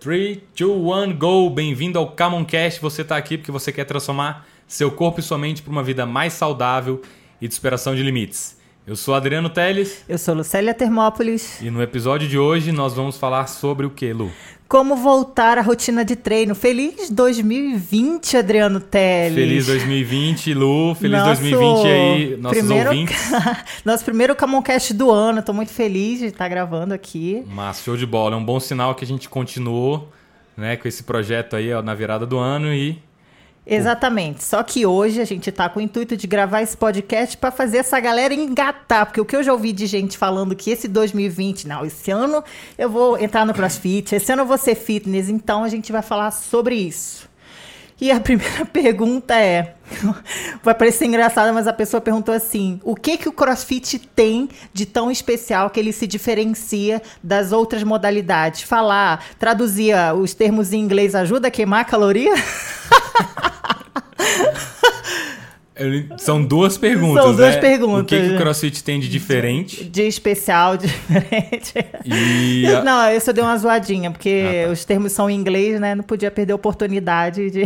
3, 2, 1, go! Bem-vindo ao Camoncast. Você está aqui porque você quer transformar seu corpo e sua mente para uma vida mais saudável e de superação de limites. Eu sou Adriano Teles. Eu sou Lucélia Termópolis. E no episódio de hoje nós vamos falar sobre o que, Lu? Como voltar à rotina de treino. Feliz 2020, Adriano Teles. Feliz 2020, Lu. Feliz Nosso 2020 aí, nossos primeiro... ouvintes. Nosso primeiro Camoncast do ano. Estou muito feliz de estar gravando aqui. Mas show de bola. É um bom sinal que a gente continuou né, com esse projeto aí ó, na virada do ano e Exatamente. Só que hoje a gente tá com o intuito de gravar esse podcast para fazer essa galera engatar, porque o que eu já ouvi de gente falando que esse 2020, não, esse ano eu vou entrar no CrossFit, esse ano eu vou ser fitness, então a gente vai falar sobre isso. E a primeira pergunta é, vai parecer engraçada, mas a pessoa perguntou assim: o que que o CrossFit tem de tão especial que ele se diferencia das outras modalidades? Falar, traduzir os termos em inglês ajuda a queimar caloria? São duas perguntas. São duas né? perguntas. O que, que o CrossFit tem de diferente? De, de especial, diferente. E a... Não, eu só dei uma zoadinha, porque ah, tá. os termos são em inglês, né? Não podia perder a oportunidade de.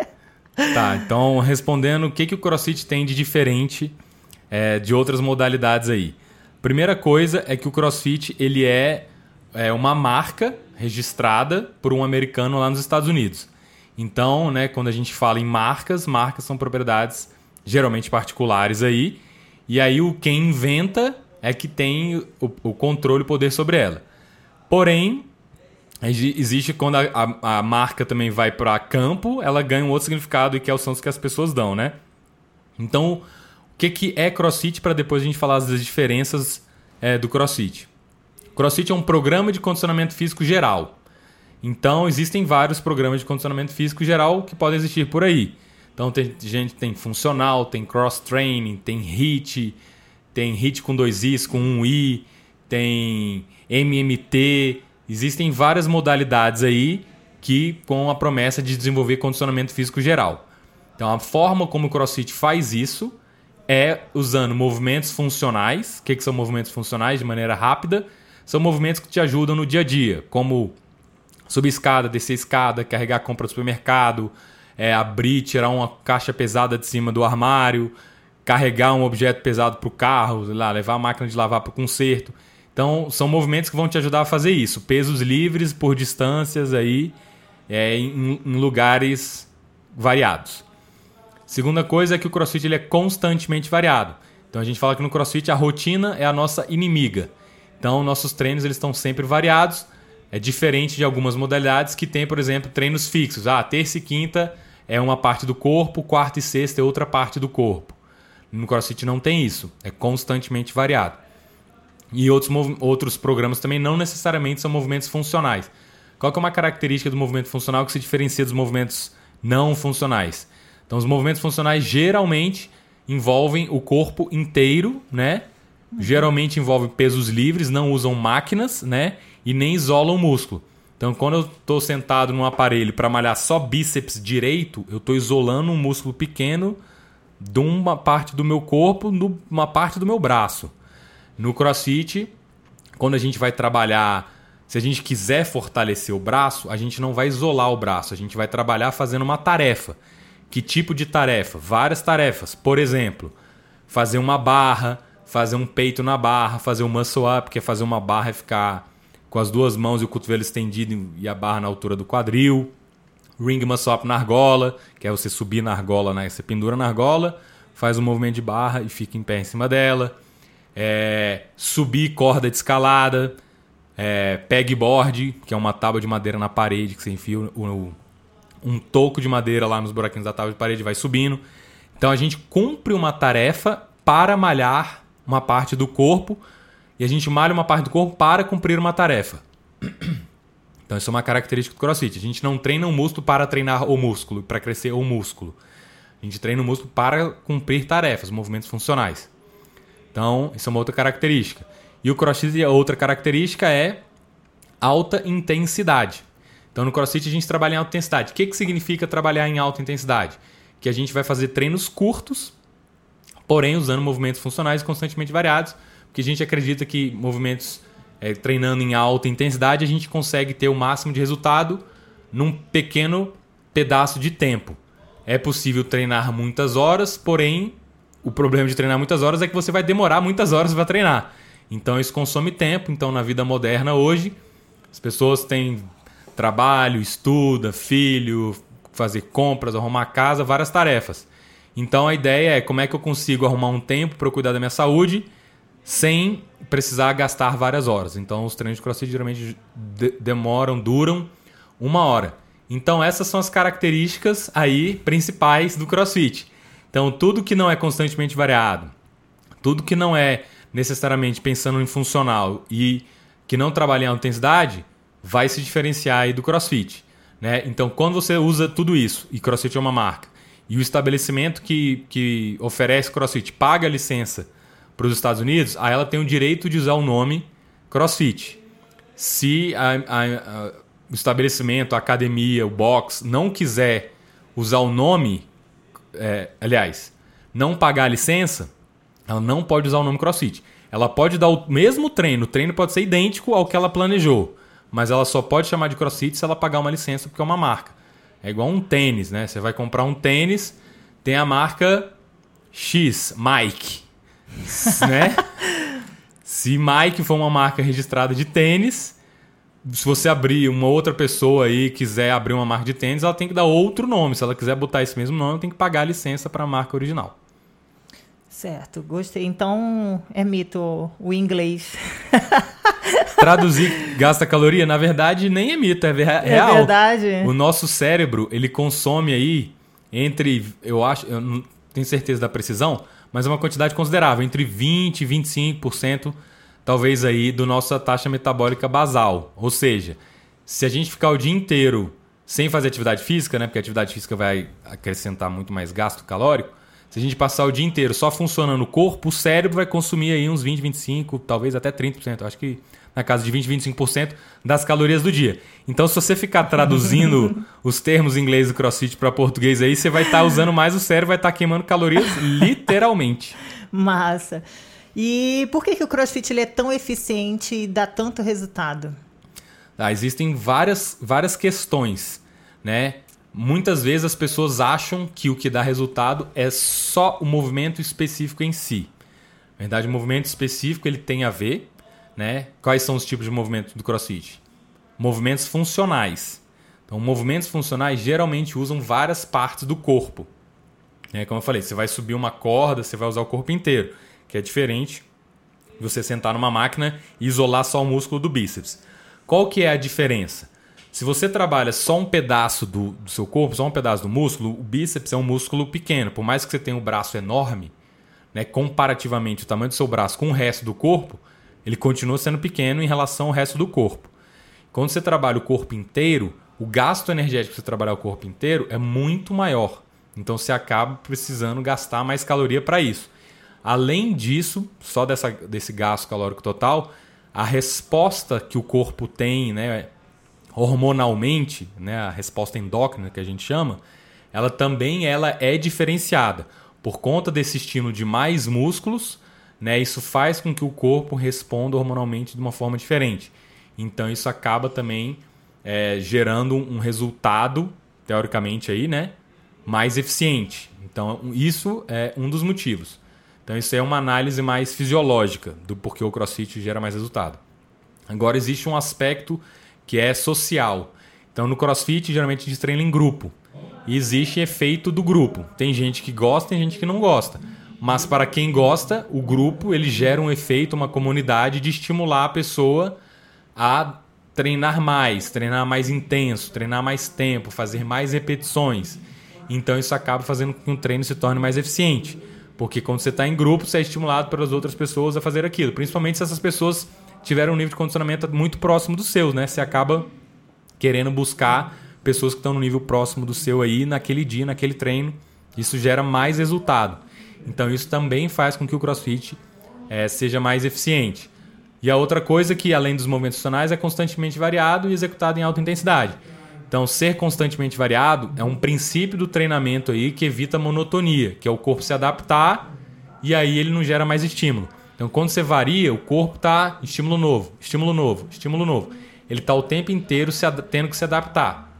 tá, então respondendo o que, que o CrossFit tem de diferente é, de outras modalidades aí. Primeira coisa é que o CrossFit ele é, é uma marca registrada por um americano lá nos Estados Unidos. Então, né, quando a gente fala em marcas, marcas são propriedades geralmente particulares aí. E aí o quem inventa é que tem o, o controle e poder sobre ela. Porém, existe quando a, a, a marca também vai para campo, ela ganha um outro significado e que é o senso que as pessoas dão, né? Então, o que, que é CrossFit para depois a gente falar das diferenças é, do CrossFit? CrossFit é um programa de condicionamento físico geral. Então, existem vários programas de condicionamento físico geral que podem existir por aí. Então, tem gente tem funcional, tem cross-training, tem HIT, tem HIT com dois Is, com um I, tem MMT. Existem várias modalidades aí que com a promessa de desenvolver condicionamento físico geral. Então, a forma como o CrossFit faz isso é usando movimentos funcionais. O que, que são movimentos funcionais de maneira rápida? São movimentos que te ajudam no dia a dia, como subir escada, descer escada, carregar compra do supermercado, é, abrir, tirar uma caixa pesada de cima do armário, carregar um objeto pesado para o carro, lá, levar a máquina de lavar para o conserto. Então, são movimentos que vão te ajudar a fazer isso. Pesos livres por distâncias aí, é, em, em lugares variados. Segunda coisa é que o CrossFit ele é constantemente variado. Então a gente fala que no CrossFit a rotina é a nossa inimiga. Então nossos treinos eles estão sempre variados é diferente de algumas modalidades que tem, por exemplo, treinos fixos. Ah, terça e quinta é uma parte do corpo, quarta e sexta é outra parte do corpo. No CrossFit não tem isso, é constantemente variado. E outros, outros programas também não necessariamente são movimentos funcionais. Qual é uma característica do movimento funcional que se diferencia dos movimentos não funcionais? Então, os movimentos funcionais geralmente envolvem o corpo inteiro, né? Geralmente envolvem pesos livres, não usam máquinas, né? e nem isola o músculo. Então, quando eu estou sentado num aparelho para malhar só bíceps direito, eu estou isolando um músculo pequeno de uma parte do meu corpo, numa parte do meu braço. No CrossFit, quando a gente vai trabalhar, se a gente quiser fortalecer o braço, a gente não vai isolar o braço, a gente vai trabalhar fazendo uma tarefa. Que tipo de tarefa? Várias tarefas. Por exemplo, fazer uma barra, fazer um peito na barra, fazer um muscle up, que é fazer uma barra e ficar com as duas mãos e o cotovelo estendido e a barra na altura do quadril. Ring muscle up na argola, que é você subir na argola, né? Você pendura na argola, faz um movimento de barra e fica em pé em cima dela. É, subir corda de escalada. É, pegboard, que é uma tábua de madeira na parede que você enfia o, o, um toco de madeira lá nos buraquinhos da tábua de parede vai subindo. Então a gente cumpre uma tarefa para malhar uma parte do corpo a gente malha uma parte do corpo para cumprir uma tarefa. Então isso é uma característica do CrossFit. A gente não treina o um músculo para treinar o músculo, para crescer o músculo. A gente treina o músculo para cumprir tarefas, movimentos funcionais. Então, isso é uma outra característica. E o CrossFit, a outra característica é alta intensidade. Então, no CrossFit, a gente trabalha em alta intensidade. O que, que significa trabalhar em alta intensidade? Que a gente vai fazer treinos curtos, porém usando movimentos funcionais constantemente variados, porque a gente acredita que movimentos é, treinando em alta intensidade, a gente consegue ter o máximo de resultado num pequeno pedaço de tempo. É possível treinar muitas horas, porém, o problema de treinar muitas horas é que você vai demorar muitas horas para treinar. Então isso consome tempo. Então na vida moderna hoje, as pessoas têm trabalho, estuda, filho, fazer compras, arrumar casa, várias tarefas. Então a ideia é como é que eu consigo arrumar um tempo para cuidar da minha saúde sem precisar gastar várias horas. Então os treinos de CrossFit geralmente de demoram, duram uma hora. Então essas são as características aí principais do CrossFit. Então tudo que não é constantemente variado, tudo que não é necessariamente pensando em funcional e que não trabalha em intensidade, vai se diferenciar aí do CrossFit. Né? Então, quando você usa tudo isso, e CrossFit é uma marca, e o estabelecimento que, que oferece CrossFit paga a licença para os Estados Unidos, aí ela tem o direito de usar o nome CrossFit. Se a, a, a, o estabelecimento, a academia, o box não quiser usar o nome, é, aliás, não pagar a licença, ela não pode usar o nome CrossFit. Ela pode dar o mesmo treino, o treino pode ser idêntico ao que ela planejou, mas ela só pode chamar de CrossFit se ela pagar uma licença porque é uma marca. É igual um tênis, né? Você vai comprar um tênis, tem a marca X, Mike, né? se Mike for uma marca registrada de tênis, se você abrir uma outra pessoa aí quiser abrir uma marca de tênis, ela tem que dar outro nome. Se ela quiser botar esse mesmo nome, tem que pagar a licença para a marca original. Certo, gostei. Então é mito o inglês. Traduzir gasta caloria, na verdade, nem é mito, é, é real. É verdade. O nosso cérebro, ele consome aí entre, eu acho, eu não tenho certeza da precisão, mas é uma quantidade considerável, entre 20 e 25%, talvez aí, do nossa taxa metabólica basal. Ou seja, se a gente ficar o dia inteiro sem fazer atividade física, né, porque a atividade física vai acrescentar muito mais gasto calórico, se a gente passar o dia inteiro só funcionando o corpo, o cérebro vai consumir aí uns 20, 25, talvez até 30%. Acho que na casa de 20, 25% das calorias do dia. Então, se você ficar traduzindo os termos em inglês do CrossFit para português aí, você vai estar tá usando mais o cérebro, vai estar tá queimando calorias literalmente. Massa. E por que, que o CrossFit ele é tão eficiente e dá tanto resultado? Ah, existem várias, várias questões, né? Muitas vezes as pessoas acham que o que dá resultado é só o movimento específico em si. Na verdade, o movimento específico ele tem a ver, né? Quais são os tipos de movimento do CrossFit? Movimentos funcionais. Então, movimentos funcionais geralmente usam várias partes do corpo. Né? Como eu falei, você vai subir uma corda, você vai usar o corpo inteiro, que é diferente de você sentar numa máquina e isolar só o músculo do bíceps. Qual que é a diferença? Se você trabalha só um pedaço do, do, seu corpo, só um pedaço do músculo, o bíceps é um músculo pequeno. Por mais que você tenha um braço enorme, né, comparativamente o tamanho do seu braço com o resto do corpo, ele continua sendo pequeno em relação ao resto do corpo. Quando você trabalha o corpo inteiro, o gasto energético para você trabalhar o corpo inteiro é muito maior. Então você acaba precisando gastar mais caloria para isso. Além disso, só dessa, desse gasto calórico total, a resposta que o corpo tem, né, hormonalmente, né, a resposta endócrina que a gente chama, ela também ela é diferenciada por conta desse estímulo de mais músculos, né, isso faz com que o corpo responda hormonalmente de uma forma diferente. Então isso acaba também é, gerando um resultado teoricamente aí, né, mais eficiente. Então isso é um dos motivos. Então isso é uma análise mais fisiológica do porquê o CrossFit gera mais resultado. Agora existe um aspecto que é social. Então no CrossFit geralmente a gente treina em grupo. E existe efeito do grupo. Tem gente que gosta, tem gente que não gosta. Mas para quem gosta, o grupo ele gera um efeito, uma comunidade de estimular a pessoa a treinar mais, treinar mais intenso, treinar mais tempo, fazer mais repetições. Então isso acaba fazendo com que o treino se torne mais eficiente. Porque quando você está em grupo, você é estimulado pelas outras pessoas a fazer aquilo. Principalmente se essas pessoas tiveram um nível de condicionamento muito próximo do seu, né? Você acaba querendo buscar pessoas que estão no nível próximo do seu aí naquele dia, naquele treino. Isso gera mais resultado. Então isso também faz com que o CrossFit é, seja mais eficiente. E a outra coisa que, além dos movimentos funcionais, é constantemente variado e executado em alta intensidade. Então, ser constantemente variado é um princípio do treinamento aí que evita monotonia, que é o corpo se adaptar e aí ele não gera mais estímulo. Então, quando você varia, o corpo está estímulo novo, estímulo novo, estímulo novo. Ele está o tempo inteiro se tendo que se adaptar.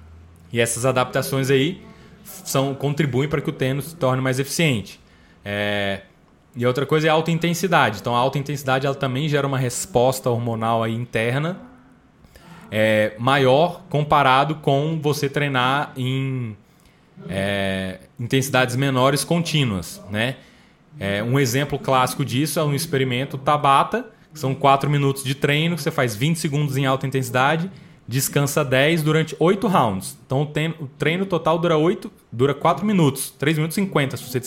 E essas adaptações aí são, contribuem para que o tênis se torne mais eficiente. É, e outra coisa é a alta intensidade. Então, a alta intensidade ela também gera uma resposta hormonal aí interna é, maior comparado com você treinar em é, intensidades menores contínuas, né? É, um exemplo clássico disso é um experimento Tabata, que são 4 minutos de treino, que você faz 20 segundos em alta intensidade, descansa 10 durante 8 rounds. Então o treino total dura 8, dura 4 minutos, 3 minutos e 50 se você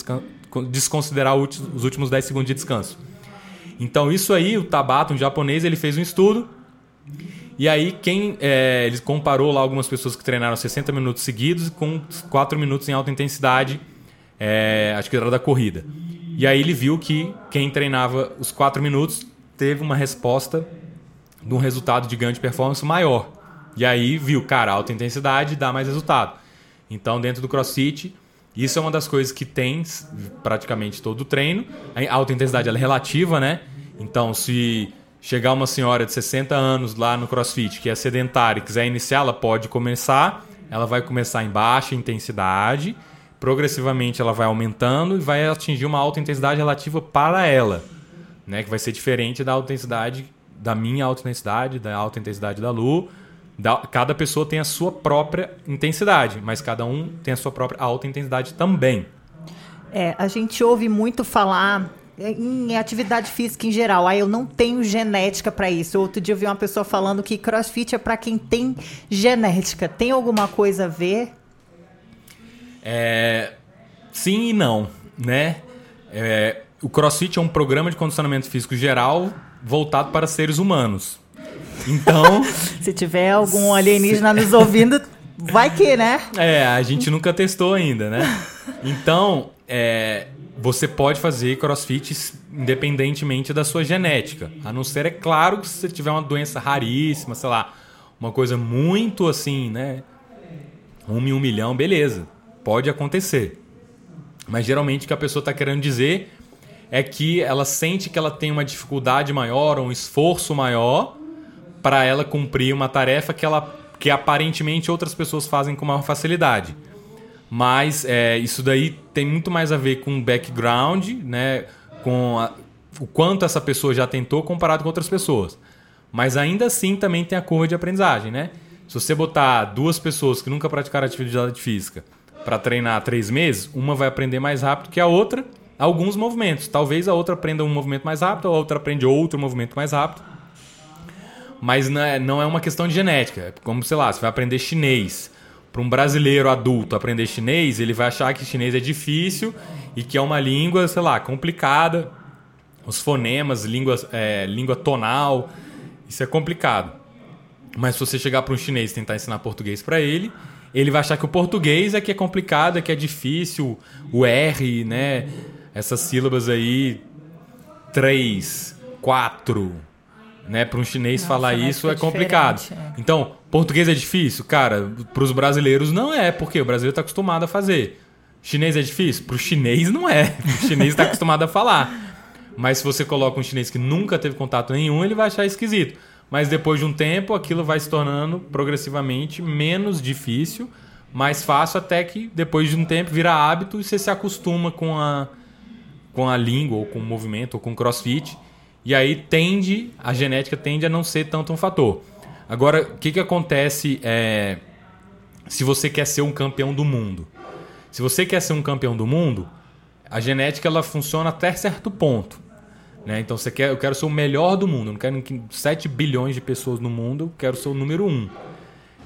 desconsiderar os últimos 10 segundos de descanso. Então isso aí, o Tabata, um japonês, ele fez um estudo e aí, quem é, ele comparou lá algumas pessoas que treinaram 60 minutos seguidos com 4 minutos em alta intensidade, é, acho que era da corrida. E aí ele viu que quem treinava os 4 minutos teve uma resposta de um resultado de ganho de performance maior. E aí viu, cara, alta intensidade dá mais resultado. Então, dentro do CrossFit, isso é uma das coisas que tem praticamente todo o treino. A alta intensidade é relativa, né? Então, se chegar uma senhora de 60 anos lá no CrossFit que é sedentária e quiser iniciar, ela pode começar. Ela vai começar em baixa intensidade, progressivamente ela vai aumentando e vai atingir uma alta intensidade relativa para ela, né? Que vai ser diferente da alta intensidade da minha alta intensidade, da alta intensidade da Lu. Da, cada pessoa tem a sua própria intensidade, mas cada um tem a sua própria alta intensidade também. É, a gente ouve muito falar em atividade física em geral. Ah, eu não tenho genética para isso. Outro dia eu vi uma pessoa falando que crossfit é para quem tem genética. Tem alguma coisa a ver? É, sim e não, né? É, o crossfit é um programa de condicionamento físico geral voltado para seres humanos. Então. se tiver algum alienígena nos ouvindo, vai que, né? É, a gente nunca testou ainda, né? Então, é, você pode fazer crossfit independentemente da sua genética. A não ser, é claro, que se você tiver uma doença raríssima, sei lá, uma coisa muito assim, né? Um em um milhão, beleza. Pode acontecer. Mas geralmente o que a pessoa está querendo dizer é que ela sente que ela tem uma dificuldade maior, um esforço maior para ela cumprir uma tarefa que, ela, que aparentemente outras pessoas fazem com maior facilidade. Mas é, isso daí tem muito mais a ver com o background, né? com a, o quanto essa pessoa já tentou comparado com outras pessoas. Mas ainda assim também tem a curva de aprendizagem, né? Se você botar duas pessoas que nunca praticaram atividade física para treinar três meses, uma vai aprender mais rápido que a outra alguns movimentos. Talvez a outra aprenda um movimento mais rápido, a outra aprende outro movimento mais rápido. Mas não é, não é uma questão de genética. É como, sei lá, você vai aprender chinês para um brasileiro adulto aprender chinês, ele vai achar que chinês é difícil e que é uma língua, sei lá, complicada. Os fonemas, língua, é, língua tonal, isso é complicado. Mas se você chegar para um chinês e tentar ensinar português para ele, ele vai achar que o português é que é complicado, é que é difícil, o R, né? Essas sílabas aí, três, quatro, né? Para um chinês Nossa, falar isso é complicado. É. Então, português é difícil? Cara, para os brasileiros não é, porque o brasileiro está acostumado a fazer. Chinês é difícil? Para o chinês não é. O chinês está acostumado a falar. Mas se você coloca um chinês que nunca teve contato nenhum, ele vai achar esquisito. Mas depois de um tempo, aquilo vai se tornando progressivamente menos difícil, mais fácil, até que depois de um tempo vira hábito e você se acostuma com a, com a língua, ou com o movimento, ou com o crossfit. E aí tende, a genética tende a não ser tanto um fator. Agora, o que, que acontece é, se você quer ser um campeão do mundo? Se você quer ser um campeão do mundo, a genética ela funciona até certo ponto. Né? Então você quer, eu quero ser o melhor do mundo. Eu não quero 7 bilhões de pessoas no mundo, eu quero ser o número 1.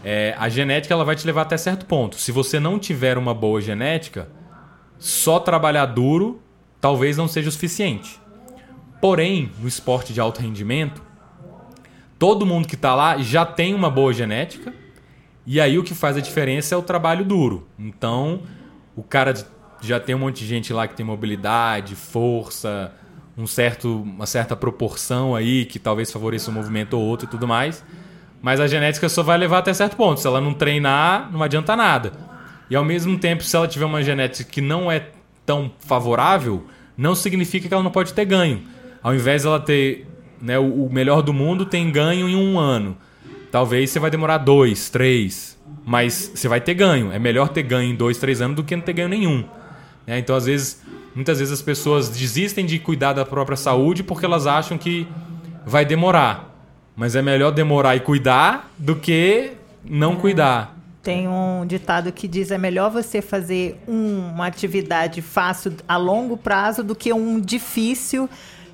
É, a genética ela vai te levar até certo ponto. Se você não tiver uma boa genética, só trabalhar duro talvez não seja o suficiente. Porém, no esporte de alto rendimento, todo mundo que está lá já tem uma boa genética. E aí o que faz a diferença é o trabalho duro. Então, o cara já tem um monte de gente lá que tem mobilidade, força, um certo, uma certa proporção aí que talvez favoreça um movimento ou outro e tudo mais. Mas a genética só vai levar até certo ponto. Se ela não treinar, não adianta nada. E ao mesmo tempo, se ela tiver uma genética que não é tão favorável, não significa que ela não pode ter ganho. Ao invés dela ter né, o, melhor do mundo, tem ganho em um ano. Talvez você vai demorar dois, três, mas você vai ter ganho. É melhor ter ganho em dois, três anos do que não ter ganho nenhum. Né? Então, às vezes, muitas vezes as pessoas desistem de cuidar da própria saúde porque elas acham que vai demorar. Mas é melhor demorar e cuidar do que não é. cuidar. Tem um ditado que diz é melhor você fazer uma atividade fácil a longo prazo do que um difícil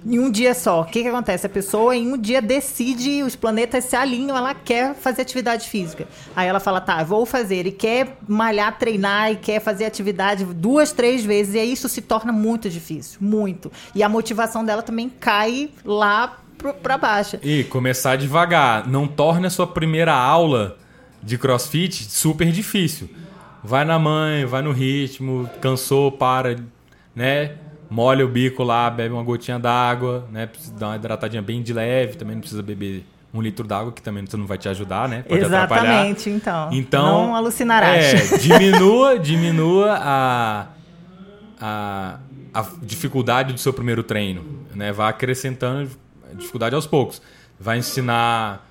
em um dia só. O que, que acontece? A pessoa em um dia decide, os planetas se alinham, ela quer fazer atividade física. Aí ela fala, tá, vou fazer. E quer malhar, treinar, e quer fazer atividade duas, três vezes. E aí isso se torna muito difícil, muito. E a motivação dela também cai lá para baixo. E começar devagar. Não torne a sua primeira aula de crossfit super difícil. Vai na mãe, vai no ritmo, cansou, para, né? Molha o bico lá, bebe uma gotinha d'água, né? Precisa dar uma hidratadinha bem de leve, também não precisa beber um litro d'água, que também não vai te ajudar, né? Pode Exatamente, então. Então. Não alucinarás. É, diminua, diminua a, a, a dificuldade do seu primeiro treino. Né? Vá acrescentando dificuldade aos poucos. Vai ensinar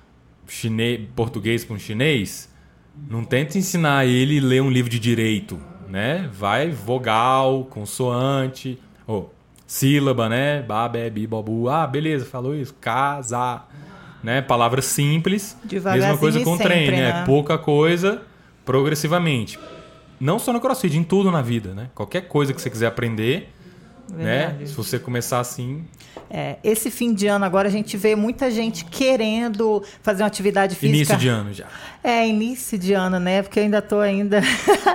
chinês, português para um chinês, não tenta ensinar ele a ler um livro de direito, né? Vai vogal, consoante, oh, sílaba, né? Babé, bi, bobu. Ah, beleza, falou isso. Casa, né? Palavras simples. Mesma coisa com sempre, treino, né? né? Pouca coisa, progressivamente. Não só no CrossFit, em tudo na vida, né? Qualquer coisa que você quiser aprender, né? Se você começar assim, é, esse fim de ano agora a gente vê muita gente querendo fazer uma atividade física. Início de ano já. É, início de ano, né? Porque eu ainda estou ainda.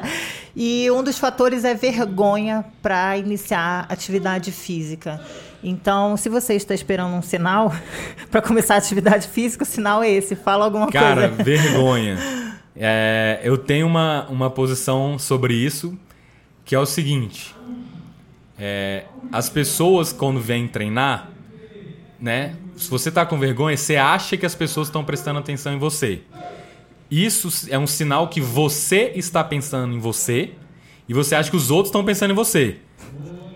e um dos fatores é vergonha para iniciar atividade física. Então, se você está esperando um sinal para começar a atividade física, o sinal é esse. Fala alguma Cara, coisa. Cara, vergonha. É, eu tenho uma, uma posição sobre isso, que é o seguinte. É, as pessoas, quando vêm treinar, né? Se você está com vergonha, você acha que as pessoas estão prestando atenção em você. Isso é um sinal que você está pensando em você e você acha que os outros estão pensando em você.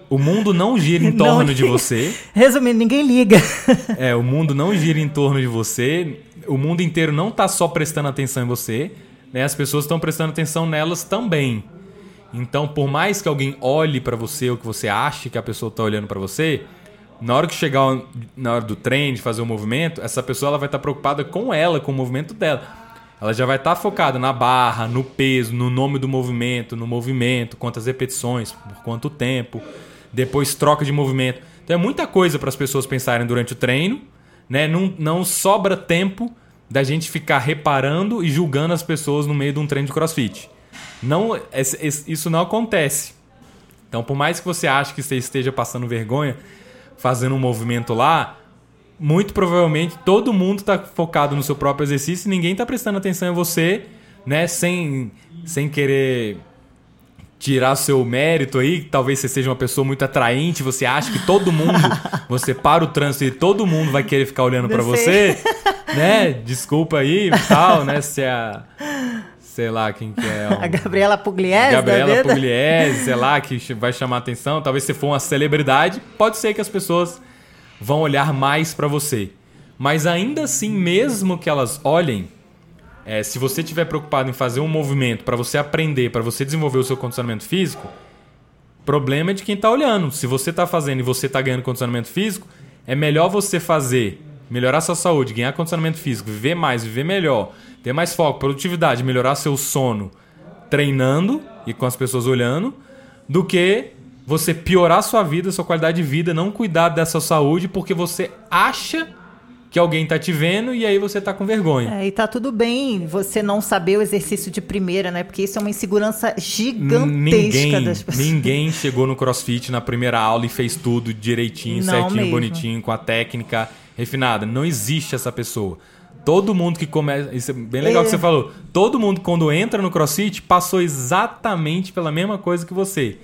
O mundo não gira em torno não, de você. Resumindo, ninguém liga. é, o mundo não gira em torno de você. O mundo inteiro não está só prestando atenção em você. Né? As pessoas estão prestando atenção nelas também. Então, por mais que alguém olhe para você ou que você ache que a pessoa está olhando para você, na hora que chegar na hora do treino, de fazer o um movimento, essa pessoa ela vai estar tá preocupada com ela, com o movimento dela. Ela já vai estar tá focada na barra, no peso, no nome do movimento, no movimento, quantas repetições, por quanto tempo, depois troca de movimento. Então é muita coisa para as pessoas pensarem durante o treino, né? Não, não sobra tempo da gente ficar reparando e julgando as pessoas no meio de um treino de crossfit. Não, isso não acontece. Então, por mais que você ache que você esteja passando vergonha fazendo um movimento lá, muito provavelmente todo mundo está focado no seu próprio exercício e ninguém está prestando atenção em você, né? Sem, sem querer tirar seu mérito aí, talvez você seja uma pessoa muito atraente, você acha que todo mundo, você para o trânsito e todo mundo vai querer ficar olhando para você, né? Desculpa aí, tal, né? Se é a sei lá quem que é. Um... A Gabriela Pugliese. Gabriela Pugliese, sei lá, que vai chamar atenção. Talvez se for uma celebridade, pode ser que as pessoas vão olhar mais para você. Mas ainda assim, mesmo que elas olhem, é, se você estiver preocupado em fazer um movimento para você aprender, para você desenvolver o seu condicionamento físico, problema é de quem está olhando. Se você está fazendo e você está ganhando condicionamento físico, é melhor você fazer, melhorar sua saúde, ganhar condicionamento físico, viver mais, viver melhor, ter mais foco, produtividade, melhorar seu sono treinando e com as pessoas olhando, do que você piorar sua vida, sua qualidade de vida, não cuidar dessa saúde porque você acha que alguém tá te vendo e aí você tá com vergonha. É, e tá tudo bem você não saber o exercício de primeira, né? Porque isso é uma insegurança gigantesca ninguém, das pessoas. Ninguém chegou no CrossFit na primeira aula e fez tudo direitinho, não certinho, mesmo. bonitinho, com a técnica refinada. Não existe essa pessoa. Todo mundo que começa. Isso é bem legal é. que você falou. Todo mundo, quando entra no CrossFit, passou exatamente pela mesma coisa que você.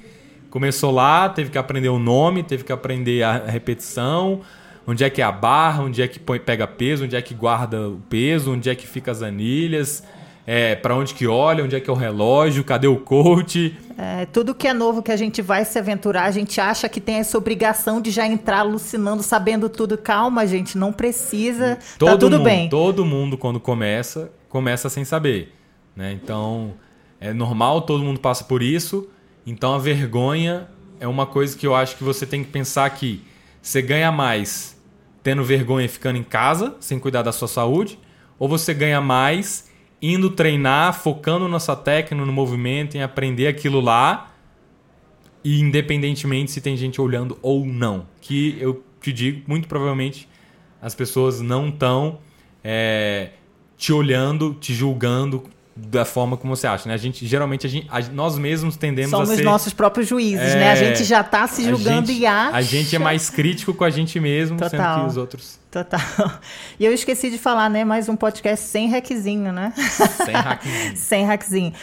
Começou lá, teve que aprender o nome, teve que aprender a repetição, onde é que é a barra, onde é que põe, pega peso, onde é que guarda o peso, onde é que fica as anilhas. É, para onde que olha, onde é que é o relógio, cadê o coach. É, tudo que é novo que a gente vai se aventurar, a gente acha que tem essa obrigação de já entrar alucinando, sabendo tudo. Calma, gente, não precisa. Tá todo tá tudo mundo, bem. Todo mundo, quando começa, começa sem saber. Né? Então, é normal, todo mundo passa por isso. Então, a vergonha é uma coisa que eu acho que você tem que pensar que você ganha mais tendo vergonha ficando em casa, sem cuidar da sua saúde, ou você ganha mais indo treinar, focando na sua técnica, no movimento, em aprender aquilo lá, e independentemente se tem gente olhando ou não. Que eu te digo, muito provavelmente as pessoas não estão é, te olhando, te julgando da forma como você acha, né? A gente geralmente a gente, a, nós mesmos tendemos Somos a ser nossos próprios juízes, é, né? A gente já está se julgando gente, e acha. A gente é mais crítico com a gente mesmo, Total. sendo que os outros. Total. E eu esqueci de falar, né? Mais um podcast sem hackzinho, né? Sem hackzinho. sem hackzinho.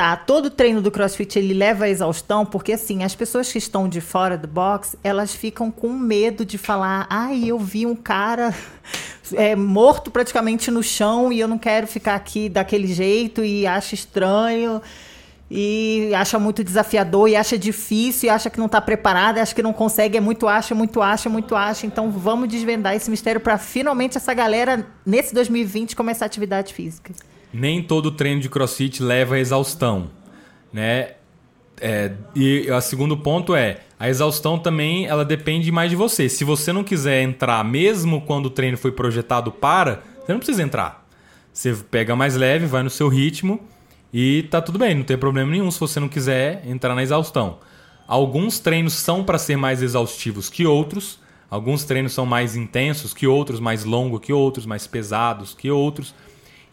Tá, todo treino do CrossFit ele leva à exaustão, porque assim, as pessoas que estão de fora do box, elas ficam com medo de falar: "Ai, eu vi um cara é, morto praticamente no chão e eu não quero ficar aqui daquele jeito e acha estranho e acha muito desafiador e acha difícil e acha que não está preparada, acha que não consegue, é muito acha, muito acha, muito acha. Então vamos desvendar esse mistério para finalmente essa galera nesse 2020 começar a atividade física. Nem todo treino de CrossFit leva à exaustão, né? É, e o segundo ponto é a exaustão também ela depende mais de você. Se você não quiser entrar, mesmo quando o treino foi projetado para, você não precisa entrar. Você pega mais leve, vai no seu ritmo e tá tudo bem, não tem problema nenhum se você não quiser entrar na exaustão. Alguns treinos são para ser mais exaustivos que outros, alguns treinos são mais intensos que outros, mais longos que outros, mais pesados que outros.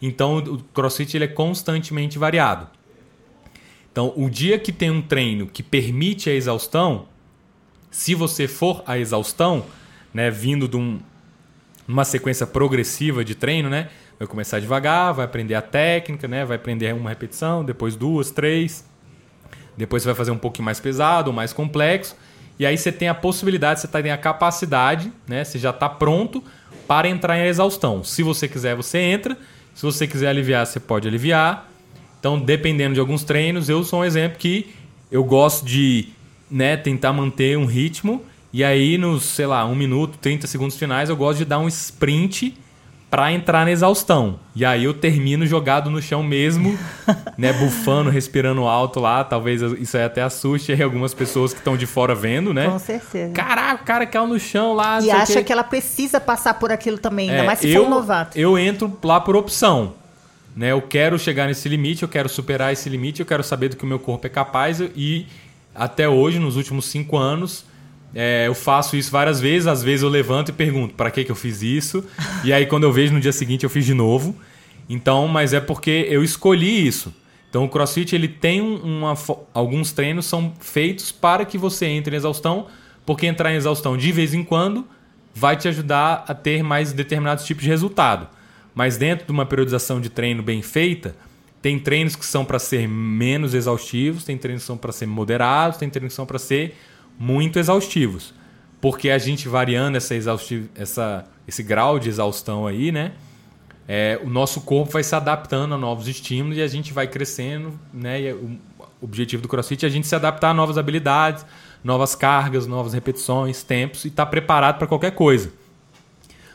Então o CrossFit ele é constantemente variado. Então, o dia que tem um treino que permite a exaustão, se você for a exaustão, né, vindo de um, uma sequência progressiva de treino, né, vai começar devagar, vai aprender a técnica, né, vai aprender uma repetição, depois duas, três, depois você vai fazer um pouquinho mais pesado, mais complexo, e aí você tem a possibilidade, você tem a capacidade, né, você já está pronto para entrar em exaustão. Se você quiser, você entra. Se você quiser aliviar, você pode aliviar. Então, dependendo de alguns treinos, eu sou um exemplo que eu gosto de né, tentar manter um ritmo. E aí, nos, sei lá, um minuto, 30 segundos finais, eu gosto de dar um sprint para entrar na exaustão. E aí eu termino jogado no chão mesmo, né, bufando, respirando alto lá. Talvez isso aí até assuste aí algumas pessoas que estão de fora vendo, né? Com certeza. Caraca, o cara caiu no chão lá. E acha que... que... ela precisa passar por aquilo também, ainda é, mais se eu, for um novato. Eu entro lá por opção. Né? Eu quero chegar nesse limite, eu quero superar esse limite, eu quero saber do que o meu corpo é capaz e até hoje, nos últimos cinco anos, é, eu faço isso várias vezes. Às vezes eu levanto e pergunto para que, que eu fiz isso. E aí quando eu vejo no dia seguinte eu fiz de novo. Então, mas é porque eu escolhi isso. Então o CrossFit ele tem uma, alguns treinos são feitos para que você entre em exaustão, porque entrar em exaustão de vez em quando vai te ajudar a ter mais determinados tipos de resultado. Mas dentro de uma periodização de treino bem feita, tem treinos que são para ser menos exaustivos, tem treinos que são para ser moderados, tem treinos que são para ser muito exaustivos. Porque a gente variando essa essa, esse grau de exaustão aí, né? É, o nosso corpo vai se adaptando a novos estímulos e a gente vai crescendo, né? E o objetivo do CrossFit é a gente se adaptar a novas habilidades, novas cargas, novas repetições, tempos e estar tá preparado para qualquer coisa.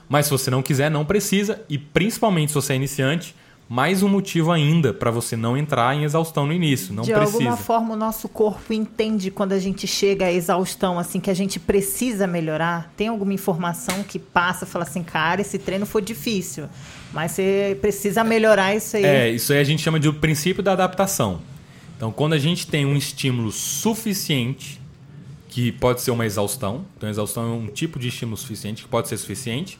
Mas se você não quiser, não precisa. E principalmente se você é iniciante, mais um motivo ainda para você não entrar em exaustão no início. Não de precisa. alguma forma, o nosso corpo entende quando a gente chega à exaustão, assim, que a gente precisa melhorar. Tem alguma informação que passa, fala assim, cara, esse treino foi difícil, mas você precisa melhorar isso aí. É, isso aí a gente chama de o princípio da adaptação. Então, quando a gente tem um estímulo suficiente, que pode ser uma exaustão, então exaustão é um tipo de estímulo suficiente que pode ser suficiente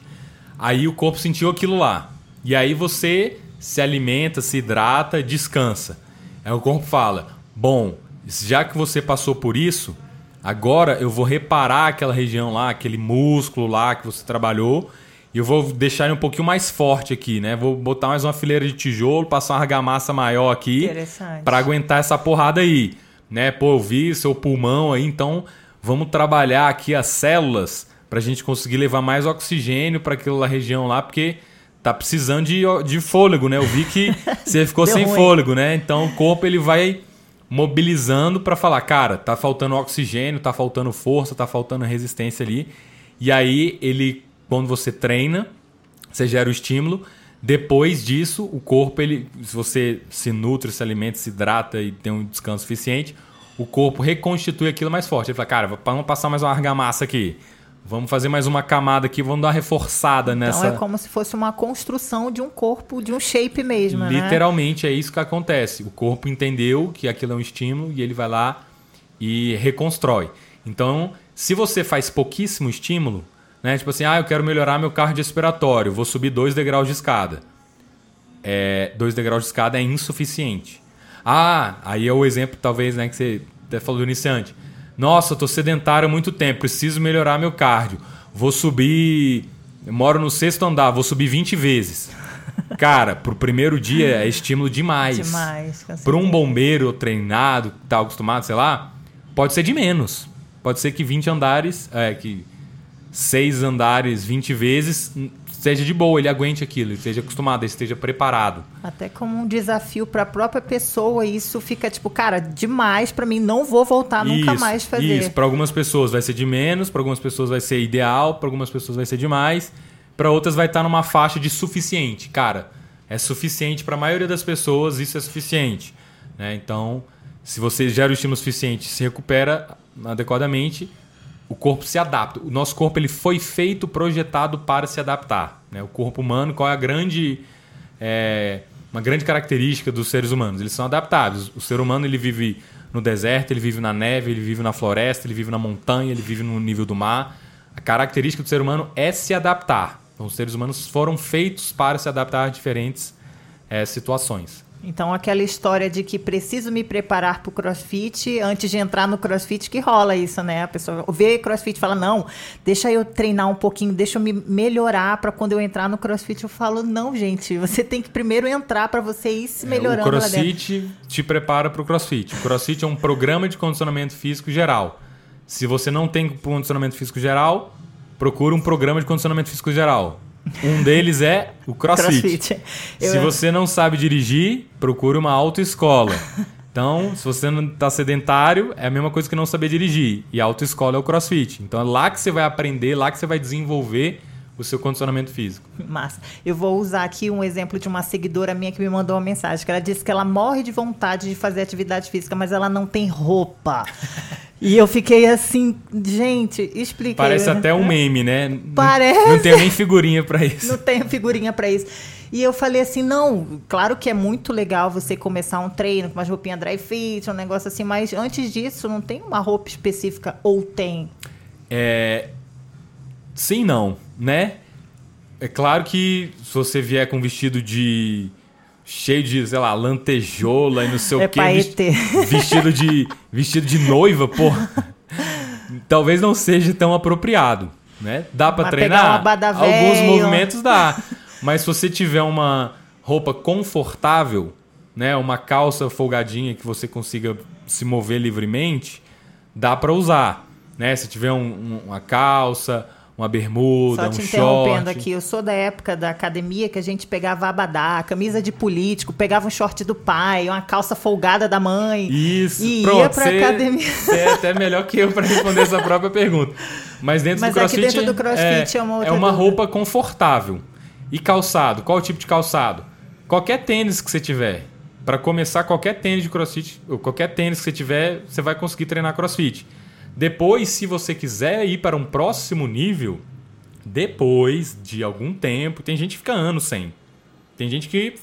Aí o corpo sentiu aquilo lá. E aí você se alimenta, se hidrata, descansa. Aí o corpo fala: Bom, já que você passou por isso, agora eu vou reparar aquela região lá, aquele músculo lá que você trabalhou. E eu vou deixar ele um pouquinho mais forte aqui, né? Vou botar mais uma fileira de tijolo, passar uma argamassa maior aqui para aguentar essa porrada aí, né? Pô, eu vi seu pulmão aí, então vamos trabalhar aqui as células para a gente conseguir levar mais oxigênio para aquela região lá, porque tá precisando de, de fôlego, né? Eu vi que você ficou sem ruim. fôlego, né? Então o corpo ele vai mobilizando para falar, cara, tá faltando oxigênio, tá faltando força, tá faltando resistência ali. E aí ele, quando você treina, você gera o estímulo. Depois disso, o corpo, ele, se você se nutre, se alimenta, se hidrata e tem um descanso suficiente, o corpo reconstitui aquilo mais forte. Ele fala, cara, vamos passar mais uma argamassa aqui. Vamos fazer mais uma camada aqui, vamos dar uma reforçada nessa. Então é como se fosse uma construção de um corpo, de um shape mesmo, né? Literalmente é isso que acontece. O corpo entendeu que aquilo é um estímulo e ele vai lá e reconstrói. Então, se você faz pouquíssimo estímulo, né? Tipo assim, ah, eu quero melhorar meu cardio respiratório, vou subir dois degraus de escada. É, dois degraus de escada é insuficiente. Ah, aí é o exemplo, talvez, né, que você até falou do iniciante. Nossa, eu tô sedentário há muito tempo, preciso melhorar meu cardio. Vou subir. Moro no sexto andar, vou subir 20 vezes. Cara, pro primeiro dia é estímulo demais. Demais. Para um bombeiro treinado, que tá acostumado, sei lá, pode ser de menos. Pode ser que 20 andares, é, que 6 andares 20 vezes seja de boa, ele aguente aquilo, ele esteja acostumado, ele esteja preparado. Até como um desafio para a própria pessoa, isso fica tipo, cara, demais para mim, não vou voltar nunca Isso, mais fazer. Isso, para algumas pessoas vai ser de menos, para algumas pessoas vai ser ideal, para algumas pessoas vai ser demais, para outras vai estar numa faixa de suficiente. Cara, é suficiente para a maioria das pessoas, isso é suficiente. né? Então, se você gera o estímulo suficiente, se recupera adequadamente, o corpo se adapta. O nosso corpo ele foi feito, projetado para se adaptar. né? O corpo humano, qual é a grande é, uma grande característica dos seres humanos? Eles são adaptáveis. O ser humano ele vive no deserto, ele vive na neve, ele vive na floresta, ele vive na montanha, ele vive no nível do mar. A característica do ser humano é se adaptar. Então, os seres humanos foram feitos para se adaptar a diferentes é, situações. Então, aquela história de que preciso me preparar para o crossfit antes de entrar no crossfit, que rola isso, né? A pessoa vê crossfit e fala: não, deixa eu treinar um pouquinho, deixa eu me melhorar para quando eu entrar no crossfit. Eu falo: não, gente, você tem que primeiro entrar para você ir se melhorando É, o. CrossFit te prepara para o CrossFit. O CrossFit é um programa de condicionamento físico geral. Se você não tem condicionamento físico geral, procura um programa de condicionamento físico geral. Um deles é o CrossFit. CrossFit. Se você não sabe dirigir, procure uma autoescola. Então, se você não está sedentário, é a mesma coisa que não saber dirigir. E a autoescola é o CrossFit. Então, é lá que você vai aprender, lá que você vai desenvolver o seu condicionamento físico. Massa. Eu vou usar aqui um exemplo de uma seguidora minha que me mandou uma mensagem, que ela disse que ela morre de vontade de fazer atividade física, mas ela não tem roupa. E eu fiquei assim, gente, expliquei. Parece até um meme, né? Não- Parece. Não tenho nem figurinha para isso. Não tenho figurinha pra isso. E eu falei assim, não, claro que é muito legal você começar um treino com umas roupinhas dry fit, um negócio assim, mas antes disso não tem uma roupa específica ou tem? É... Sim, não, né? É claro que se você vier com um vestido de. cheio de, sei lá, lantejola e não sei É o quê. paetê. Vestido de. vestido de noiva, pô. Talvez não seja tão apropriado, né? Dá pra Mas treinar? Alguns movimentos dá. Mas se você tiver uma roupa confortável, né? Uma calça folgadinha que você consiga se mover livremente, dá pra usar, né? Se tiver um- um- uma calça, uma bermuda, Só um te interrompendo short. aqui, eu sou da época da academia que a gente pegava abadá, camisa de político, pegava um short do pai, uma calça folgada da mãe. Isso, E pronto. ia pra academia. você é até melhor que eu para responder essa própria pergunta. Mas dentro Mas do aqui CrossFit, dentro do CrossFit é uma outra dúvida. roupa confortável. E calçado, qual o tipo de calçado? Qualquer tênis que você tiver. Para começar qualquer tênis de CrossFit, ou qualquer tênis que você tiver, você vai conseguir treinar CrossFit. Depois, se você quiser ir para um próximo nível, depois de algum tempo, tem gente que fica anos sem. Tem gente que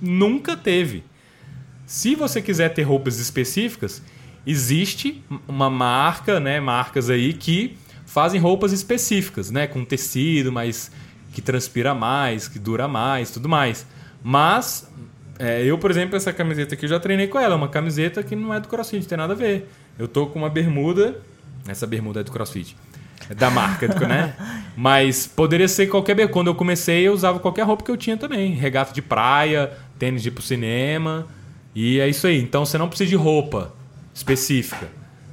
nunca teve. Se você quiser ter roupas específicas, existe uma marca, né, marcas aí que fazem roupas específicas, né, com tecido, mas que transpira mais, que dura mais, tudo mais. Mas é, eu, por exemplo, essa camiseta aqui eu já treinei com ela, é uma camiseta que não é do CrossFit, não tem nada a ver. Eu tô com uma bermuda, essa bermuda é do CrossFit. É da marca, né? Mas poderia ser qualquer bermuda. Quando eu comecei, eu usava qualquer roupa que eu tinha também. Regata de praia, tênis de ir pro cinema. E é isso aí. Então você não precisa de roupa específica.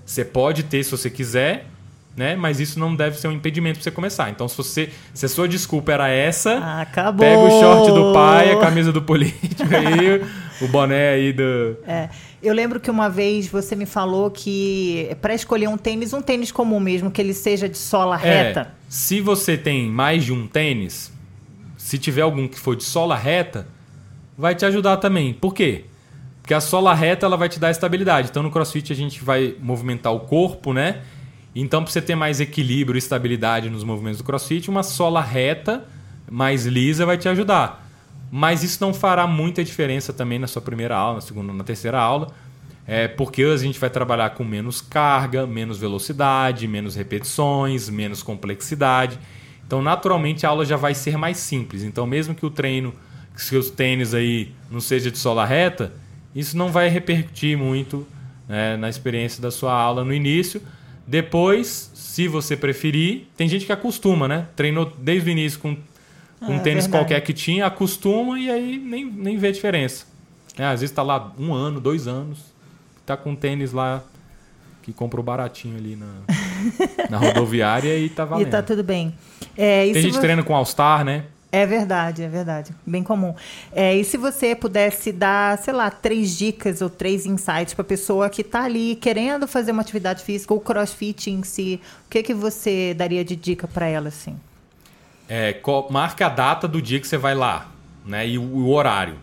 Você pode ter, se você quiser, né? Mas isso não deve ser um impedimento para você começar. Então, se você, se a sua desculpa era essa, Ah, Acabou. pega o short do pai, a camisa do político aí, o boné aí do. É. Eu lembro que uma vez você me falou que para escolher um tênis, um tênis comum mesmo, que ele seja de sola É, reta. se você tem mais de um tênis, se tiver algum que for de sola reta, vai te ajudar também. Por quê? Porque a sola reta ela vai te dar estabilidade. Então no CrossFit a gente vai movimentar o corpo, né? Então para você ter mais equilíbrio e estabilidade nos movimentos do CrossFit, uma sola reta, mais lisa vai te ajudar. Mas isso não fará muita diferença também na sua primeira aula, na segunda, na terceira aula, é porque a gente vai trabalhar com menos carga, menos velocidade, menos repetições, menos complexidade. Então, naturalmente, a aula já vai ser mais simples. Então, mesmo que o treino, que seus tênis aí não seja de sola reta, isso não vai repercutir muito né, na experiência da sua aula no início. Depois, se você preferir, tem gente que acostuma, né? Treinou desde o início com um É, tênis verdade. qualquer que tinha, acostuma e aí nem, nem vê diferença. É, às vezes tá lá um ano, dois anos, tá com um tênis lá que comprou baratinho ali na, na rodoviária e tá E valendo. tá tudo bem. É, e Tem gente vo- treina com All-Star, né? É verdade, é verdade. Bem comum. É, e se você pudesse dar, sei lá, três dicas ou três insights para pessoa que está ali querendo fazer uma atividade física ou crossfit em si, o que, que você daria de dica para ela, assim? É, marca a data do dia que você vai lá, né? E o, o horário.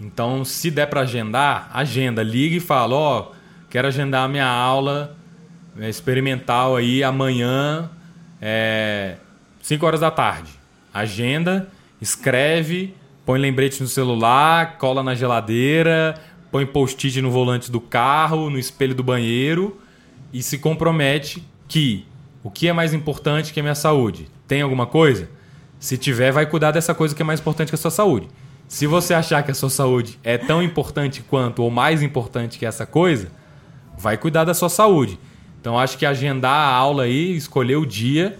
Então, se der para agendar, agenda, liga e fala, ó, quero agendar a minha aula é, experimental aí amanhã, é, 5 horas da tarde. Agenda, escreve, põe lembrete no celular, cola na geladeira, põe post-it no volante do carro, no espelho do banheiro e se compromete que o que é mais importante que a minha saúde? Tem alguma coisa? Se tiver, vai cuidar dessa coisa que é mais importante que a sua saúde. Se você achar que a sua saúde é tão importante quanto ou mais importante que essa coisa, vai cuidar da sua saúde. Então acho que agendar a aula aí, escolher o dia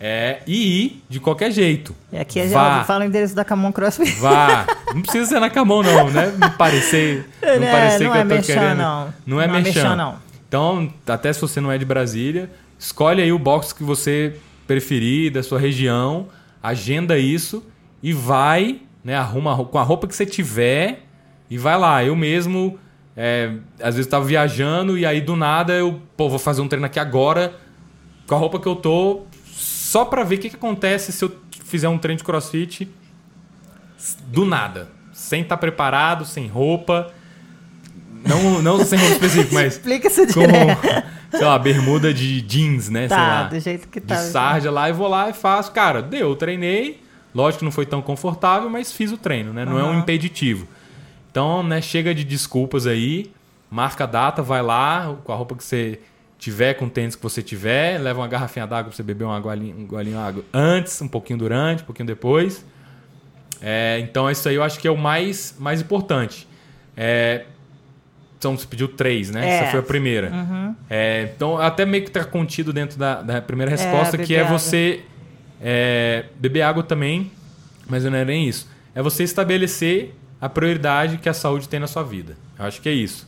é, e ir de qualquer jeito. E aqui a Vá. gente fala o endereço da Camon CrossFit. Vá. Não precisa ser na Camon, não, né? Não parecer, não É, parecer não que é eu tô merchan, querendo. não. Não é Não é merchan. merchan, não. Então, até se você não é de Brasília, escolhe aí o box que você preferir da sua região, agenda isso e vai, né? Arruma com a roupa que você tiver e vai lá. Eu mesmo, é, às vezes, tava viajando e aí do nada eu, pô, vou fazer um treino aqui agora com a roupa que eu tô, só pra ver o que, que acontece se eu fizer um treino de crossfit do nada. Sem estar preparado, sem roupa. Não, não sem roupa específica, mas Explica isso como, direto. sei lá, bermuda de jeans, né? sei Tá, lá, do jeito que de tá. sarja lá e vou lá e faço. Cara, deu, treinei. Lógico que não foi tão confortável, mas fiz o treino, né? Não é um impeditivo. Então, né, chega de desculpas aí, marca a data, vai lá com a roupa que você tiver, com o tênis que você tiver, leva uma garrafinha d'água pra você beber uma golinho, um golinho de água antes, um pouquinho durante, um pouquinho depois. É, então, isso aí eu acho que é o mais, mais importante. É, então, você pediu três, né? É. Essa foi a primeira. É, então, até meio que tá contido dentro da, da primeira resposta, que é água. você é, beber água também, mas não é nem isso. É você estabelecer a prioridade que a saúde tem na sua vida. Eu acho que é isso.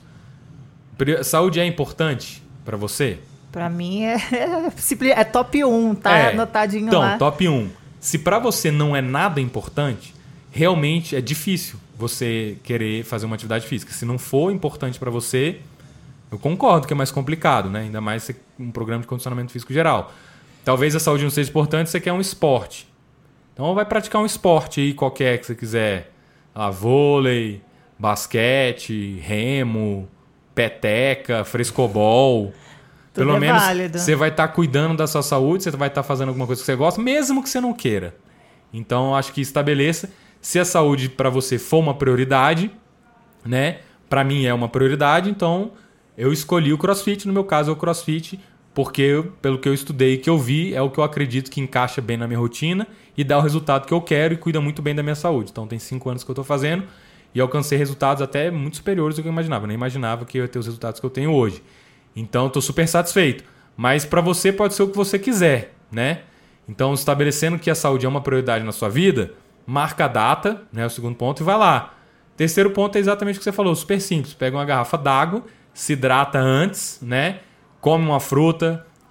Saúde é importante para você? Pra mim é, é top 1, tá É. anotadinho então, lá. top 1. Se para você não é nada importante, realmente é difícil você querer fazer uma atividade física. Se não for importante para você, eu concordo que é mais complicado, né? Ainda mais um programa de condicionamento físico geral. Talvez a saúde não seja importante, você quer um esporte. Então vai praticar um esporte aí qualquer que você quiser. Ah, vôlei, basquete, remo, peteca, frescobol. Tudo Pelo é menos válido. você vai estar cuidando da sua saúde, você vai estar fazendo alguma coisa que você gosta, mesmo que você não queira. Então, acho que estabeleça. Se a saúde para você for uma prioridade, né? Para mim é uma prioridade, então eu escolhi o CrossFit. No meu caso, é o CrossFit, porque pelo que eu estudei e que eu vi, é o que eu acredito que encaixa bem na minha rotina e dá o resultado que eu quero e cuida muito bem da minha saúde. Então, tem cinco anos que eu estou fazendo e alcancei resultados até muito superiores do que eu imaginava. Eu nem imaginava que eu ia ter os resultados que eu tenho hoje. Então, estou super satisfeito. Mas para você pode ser o que você quiser, né? Então, estabelecendo que a saúde é uma prioridade na sua vida, marca a data, né? O segundo ponto, e vai lá. Terceiro ponto é exatamente o que você falou, super simples. Pega uma garrafa d'água, se hidrata antes, né? Come uma fruta,